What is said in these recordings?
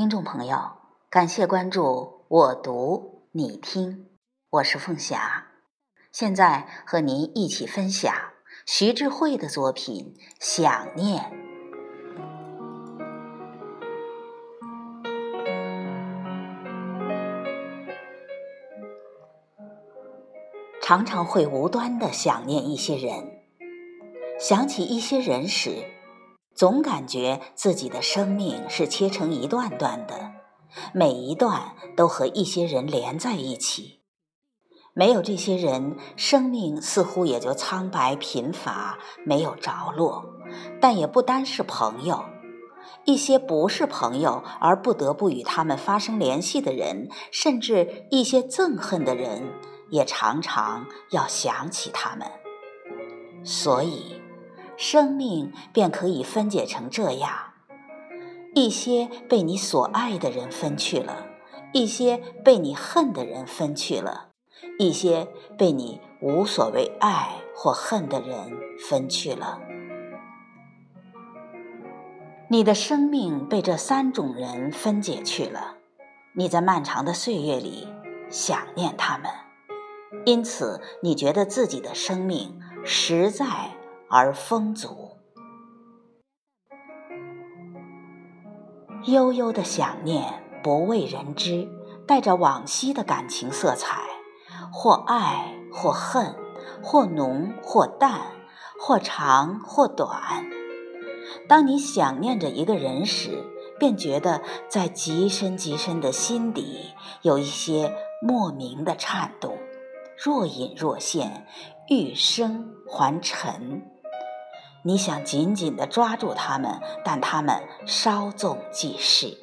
听众朋友，感谢关注我读你听，我是凤霞，现在和您一起分享徐志慧的作品《想念》。常常会无端的想念一些人，想起一些人时。总感觉自己的生命是切成一段段的，每一段都和一些人连在一起。没有这些人，生命似乎也就苍白贫乏，没有着落。但也不单是朋友，一些不是朋友而不得不与他们发生联系的人，甚至一些憎恨的人，也常常要想起他们。所以。生命便可以分解成这样：一些被你所爱的人分去了，一些被你恨的人分去了，一些被你无所谓爱或恨的人分去了。你的生命被这三种人分解去了，你在漫长的岁月里想念他们，因此你觉得自己的生命实在。而丰足，悠悠的想念不为人知，带着往昔的感情色彩，或爱或恨，或浓或淡，或长或短。当你想念着一个人时，便觉得在极深极深的心底有一些莫名的颤动，若隐若现，欲生还沉。你想紧紧地抓住他们，但他们稍纵即逝。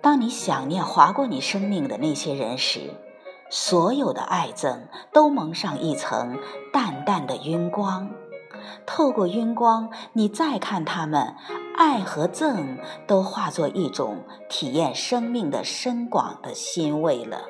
当你想念划过你生命的那些人时，所有的爱憎都蒙上一层淡淡的晕光。透过晕光，你再看他们，爱和憎都化作一种体验生命的深广的欣慰了。